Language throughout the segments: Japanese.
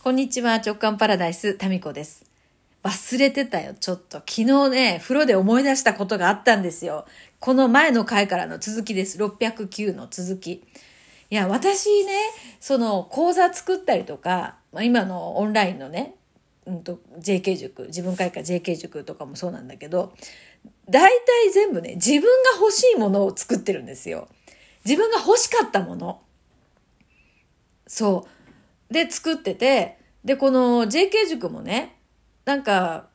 こんにちは、直感パラダイス、タミコです。忘れてたよ、ちょっと。昨日ね、風呂で思い出したことがあったんですよ。この前の回からの続きです。609の続き。いや、私ね、その講座作ったりとか、まあ、今のオンラインのね、うんと、JK 塾、自分会館 JK 塾とかもそうなんだけど、大体全部ね、自分が欲しいものを作ってるんですよ。自分が欲しかったもの。そう。で、作ってて、で、この JK 塾もね、なんか、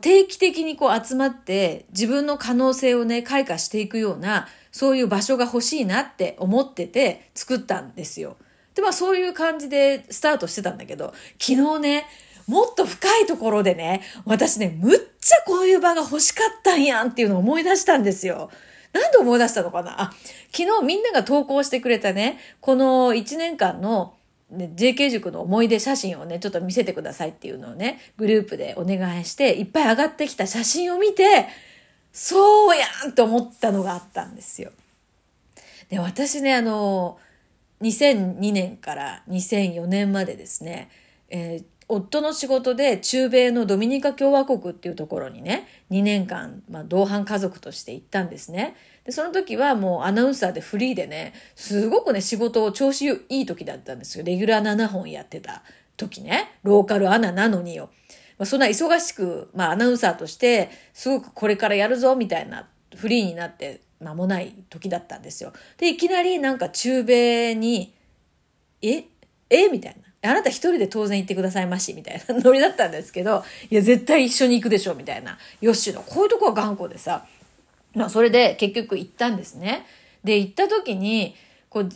定期的にこう集まって自分の可能性をね、開花していくような、そういう場所が欲しいなって思ってて作ったんですよ。で、まあそういう感じでスタートしてたんだけど、昨日ね、もっと深いところでね、私ね、むっちゃこういう場が欲しかったんやんっていうのを思い出したんですよ。なんで思い出したのかな？あ、昨日みんなが投稿してくれたね、この1年間のね、JK 塾の思い出写真をね、ちょっと見せてくださいっていうのをね、グループでお願いして、いっぱい上がってきた写真を見て、そうやんと思ったのがあったんですよ。で、私ね、あの、2002年から2004年までですね、えー夫の仕事で中米のドミニカ共和国っていうところにね、2年間、まあ、同伴家族として行ったんですね。で、その時はもうアナウンサーでフリーでね、すごくね、仕事を調子いい時だったんですよ。レギュラー7本やってた時ね、ローカルアナなのによ。まあ、そんな忙しく、まあ、アナウンサーとして、すごくこれからやるぞ、みたいな、フリーになって間もない時だったんですよ。で、いきなりなんか中米に、え？え？みたいな。あなた一人で当然行ってくださいまし、みたいなノリだったんですけど、いや、絶対一緒に行くでしょ、みたいな。ヨッシュの、こういうとこは頑固でさ、まあ、それで結局行ったんですね。で、行った時に、こう、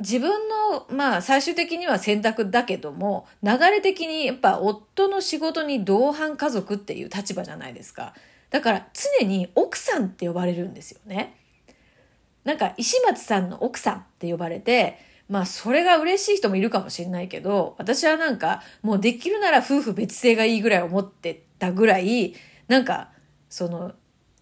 自分の、まあ、最終的には選択だけども、流れ的にやっぱ夫の仕事に同伴家族っていう立場じゃないですか。だから常に奥さんって呼ばれるんですよね。なんか石松さんの奥さんって呼ばれて、まあそれが嬉しい人もいるかもしれないけど、私はなんかもうできるなら夫婦別姓がいいぐらい思ってたぐらい、なんかその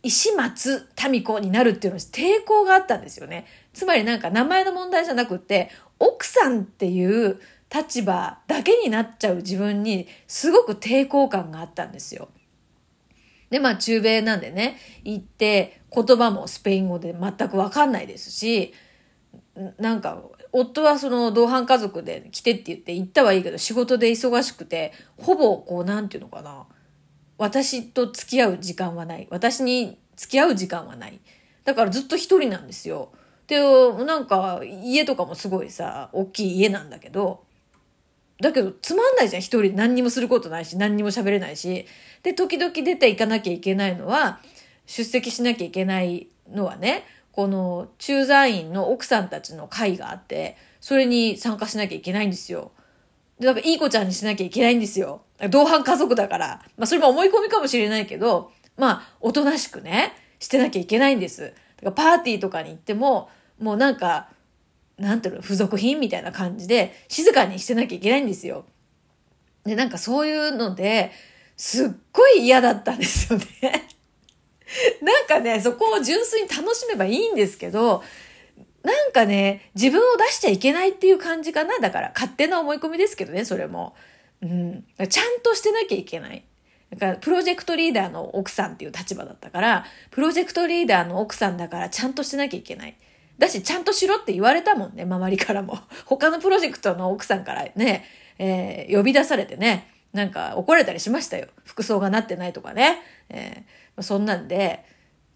石松民子になるっていうのに抵抗があったんですよね。つまりなんか名前の問題じゃなくて、奥さんっていう立場だけになっちゃう自分にすごく抵抗感があったんですよ。で、まあ中米なんでね、行って言葉もスペイン語で全くわかんないですし、なんか夫はその同伴家族で来てって言って行ったはいいけど仕事で忙しくてほぼこうなんていうのかな。私と付き合う時間はない。私に付き合う時間はない。だからずっと一人なんですよ。でなんか家とかもすごいさ大きい家なんだけど。だけどつまんないじゃん。一人。何にもすることないし何にも喋れないし。で時々出て行かなきゃいけないのは出席しなきゃいけないのはねこの駐在員の奥さんたちの会があって、それに参加しなきゃいけないんですよ。で、だからいい子ちゃんにしなきゃいけないんですよ。同伴家族だから。まあそれも思い込みかもしれないけど、まあおとなしくね、してなきゃいけないんです。だからパーティーとかに行っても、もうなんか、なんていうの、付属品みたいな感じで、静かにしてなきゃいけないんですよ。で、なんかそういうので、すっごい嫌だったんですよね。なんかね、そこを純粋に楽しめばいいんですけど、なんかね、自分を出しちゃいけないっていう感じかな。だから、勝手な思い込みですけどね、それも。うん。ちゃんとしてなきゃいけない。だから、プロジェクトリーダーの奥さんっていう立場だったから、プロジェクトリーダーの奥さんだから、ちゃんとしてなきゃいけない。だし、ちゃんとしろって言われたもんね、周りからも。他のプロジェクトの奥さんからね、えー、呼び出されてね、なんか怒られたりしましたよ。服装がなってないとかね。えー、そんなんで、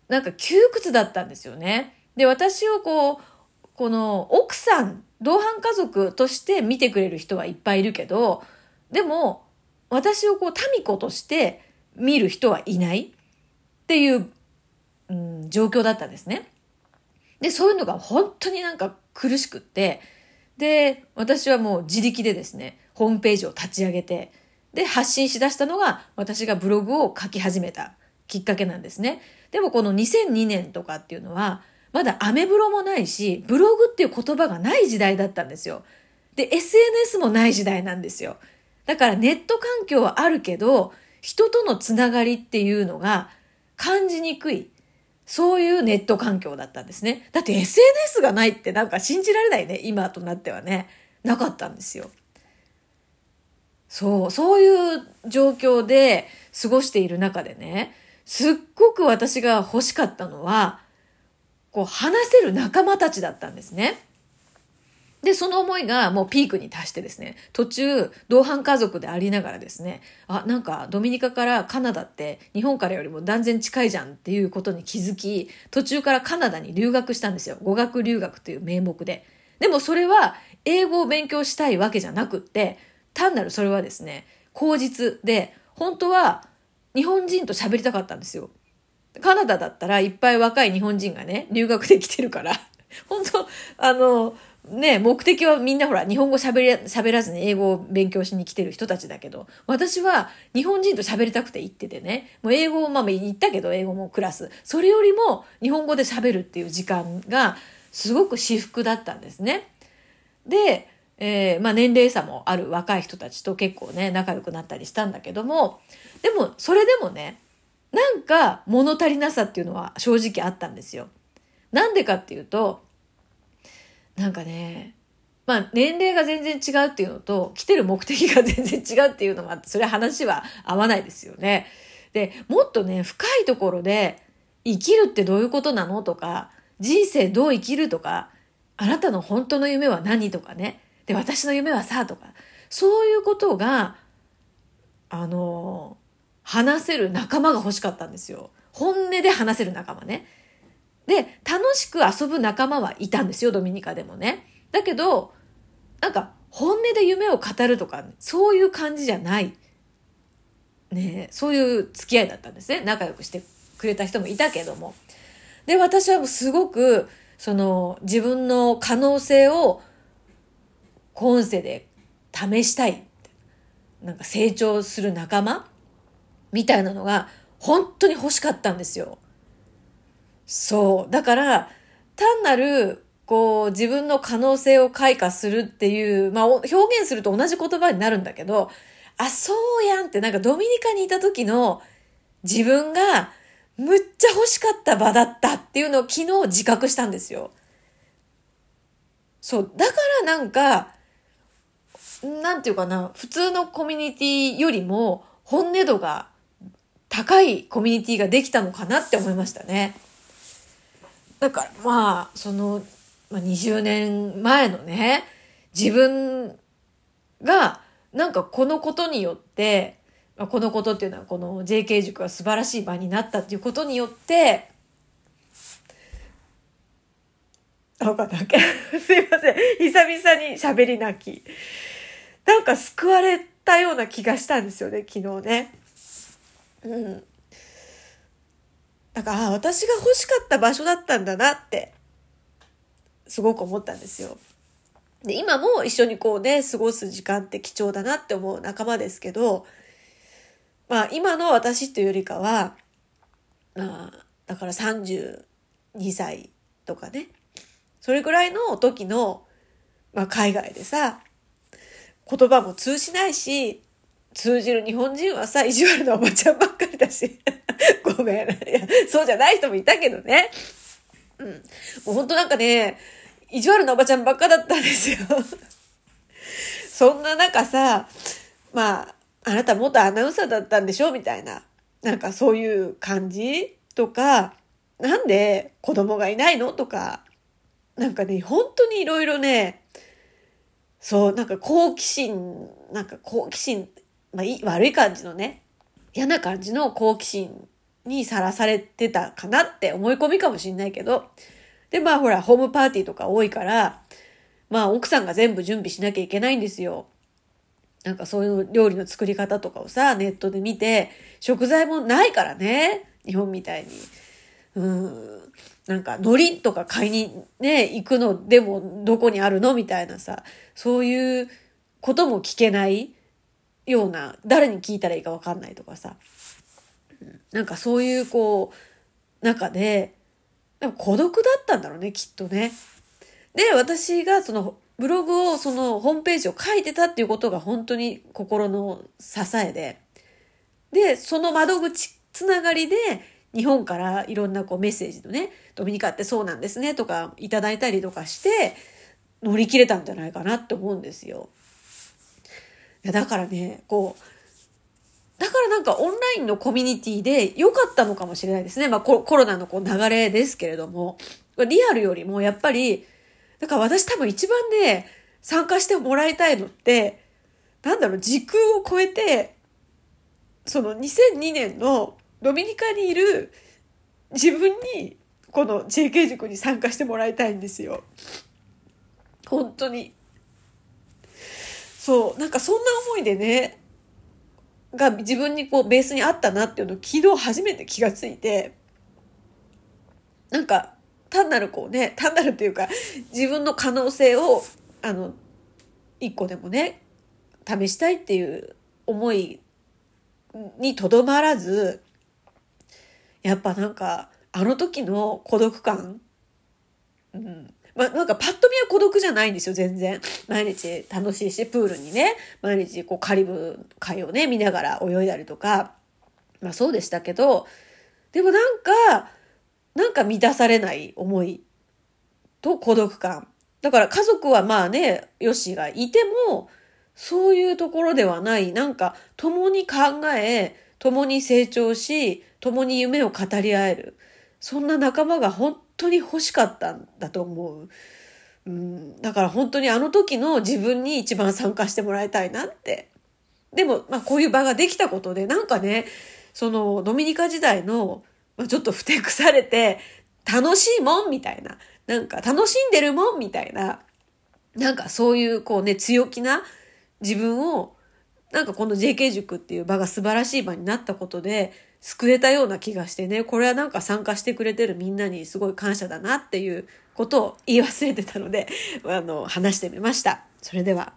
なんか窮屈だったんですよね。で、私をこう、この奥さん、同伴家族として見てくれる人はいっぱいいるけど、でも、私をこう、民子として見る人はいないっていう、うん、状況だったんですね。で、そういうのが本当になんか苦しくって、で、私はもう自力でですね、ホームページを立ち上げて、で、発信しだしたのが私がブログを書き始めたきっかけなんですね。でもこの2002年とかっていうのは、まだアメブロもないし、ブログっていう言葉がない時代だったんですよ。で、SNS もない時代なんですよ。だからネット環境はあるけど、人とのつながりっていうのが感じにくい。そういうネット環境だったんですね。だって SNS がないってなんか信じられないね。今となってはね。なかったんですよ。そう、そういう状況で過ごしている中でね、すっごく私が欲しかったのは、こう話せる仲間たちだったんですね。で、その思いがもうピークに達してですね、途中、同伴家族でありながらですね、あ、なんかドミニカからカナダって日本からよりも断然近いじゃんっていうことに気づき、途中からカナダに留学したんですよ。語学留学という名目で。でもそれは英語を勉強したいわけじゃなくって、単なるそれはですね、口実で、本当は日本人と喋りたかったんですよ。カナダだったらいっぱい若い日本人がね、留学できてるから、本当あの、ね、目的はみんなほら、日本語喋り、喋らずに英語を勉強しに来てる人たちだけど、私は日本人と喋りたくて行っててね、もう英語をまあ言ったけど、英語もクラス。それよりも日本語で喋るっていう時間がすごく私服だったんですね。で、えー、まあ年齢差もある若い人たちと結構ね、仲良くなったりしたんだけども、でも、それでもね、なんか物足りなさっていうのは正直あったんですよ。なんでかっていうと、なんかね、まあ年齢が全然違うっていうのと、来てる目的が全然違うっていうのもあって、それ話は合わないですよね。で、もっとね、深いところで、生きるってどういうことなのとか、人生どう生きるとか、あなたの本当の夢は何とかね。で、私の夢はさ、とか、そういうことが、あの、話せる仲間が欲しかったんですよ。本音で話せる仲間ね。で、楽しく遊ぶ仲間はいたんですよ、ドミニカでもね。だけど、なんか、本音で夢を語るとか、そういう感じじゃない。ねそういう付き合いだったんですね。仲良くしてくれた人もいたけども。で、私はすごく、その、自分の可能性を、今世で試したい。なんか成長する仲間？みたいなのが、本当に欲しかったんですよ。そう。だから、単なる、こう、自分の可能性を開花するっていう、まあ、表現すると同じ言葉になるんだけど、あ、そうやんってなんかドミニカにいた時の自分がむっちゃ欲しかった場だったっていうのを昨日自覚したんですよ。そう。だからなんか、なんていうかな、普通のコミュニティよりも本音度が高いコミュニティができたのかなって思いましたね。だからまあ、その、まあ、20年前のね、自分が、なんかこのことによって、ま、このことっていうのはこの JK 塾が素晴らしい場になったっていうことによって、あ、かった すいません。久々に喋り泣き。なんか救われたような気がしたんですよね、昨日ね。うん。だから、あ私が欲しかった場所だったんだなって、すごく思ったんですよ。で、今も一緒にこうね、過ごす時間って貴重だなって思う仲間ですけど、まあ、今の私というよりかは、まあ、だから32歳とかね、それぐらいの時の、まあ、海外でさ、言葉も通じないし、通じる日本人はさ、意地悪なおばちゃんばっかりだし。ごめん。いや、そうじゃない人もいたけどね。うん。もうほんとなんかね、意地悪なおばちゃんばっかだったんですよ。そんな中さ、まあ、あなた元アナウンサーだったんでしょみたいな。なんかそういう感じ？とか、なんで子供がいないの？とか、なんかね、本当にいろいろね、そう、なんか好奇心、なんか好奇心まあいい、悪い感じのね、嫌な感じの好奇心にさらされてたかなって思い込みかもしんないけど、で、まあほら、ホームパーティーとか多いから、まあ奥さんが全部準備しなきゃいけないんですよ。なんかそういう料理の作り方とかをさ、ネットで見て、食材もないからね、日本みたいに。うん。なんか、海苔とか買いにね、行くのでもどこにあるの？みたいなさ、そういうことも聞けないような、誰に聞いたらいいかわかんないとかさ、なんかそういうこう、中で、でも孤独だったんだろうね、きっとね。で、私がそのブログを、そのホームページを書いてたっていうことが本当に心の支えで、で、その窓口つながりで、日本からいろんなこうメッセージのね、ドミニカってそうなんですねとかいただいたりとかして、乗り切れたんじゃないかなって思うんですよ。いや、だからね、こう、だからなんかオンラインのコミュニティで良かったのかもしれないですね。まあコロナのこう流れですけれども、リアルよりもやっぱり、だから私多分一番ね、参加してもらいたいのって、なんだろう、時空を超えて、その2002年のドミニカにいる自分に、この JK 塾に参加してもらいたいんですよ。本当に。そう、なんかそんな思いでね、が自分にこうベースにあったなっていうのを昨日初めて気がついて、なんか単なるこうね、単なるっていうか自分の可能性をあの、一個でもね、試したいっていう思いにとどまらず、やっぱなんかあの時の孤独感、うん、まあ、なんかパッと見は孤独じゃないんですよ、全然。毎日楽しいし、プールにね、毎日こうカリブ海をね、見ながら泳いだりとか、まあそうでしたけど、でもなんか、なんか満たされない思いと孤独感。だから家族はまあね、ヨシがいても、そういうところではない、なんか共に考え、共に成長し、共に夢を語り合える。そんな仲間が本当に欲しかったんだと思う。うん、だから本当にあの時の自分に一番参加してもらいたいなって。でも、まあこういう場ができたことで、なんかね、そのドミニカ時代の、まあ、ちょっとふてくされて、楽しいもんみたいな。なんか楽しんでるもんみたいな。なんかそういうこうね、強気な自分を、なんかこの JK 塾っていう場が素晴らしい場になったことで、救えたような気がしてね、これはなんか参加してくれてるみんなにすごい感謝だなっていうことを言い忘れてたので、あの、話してみました。それでは。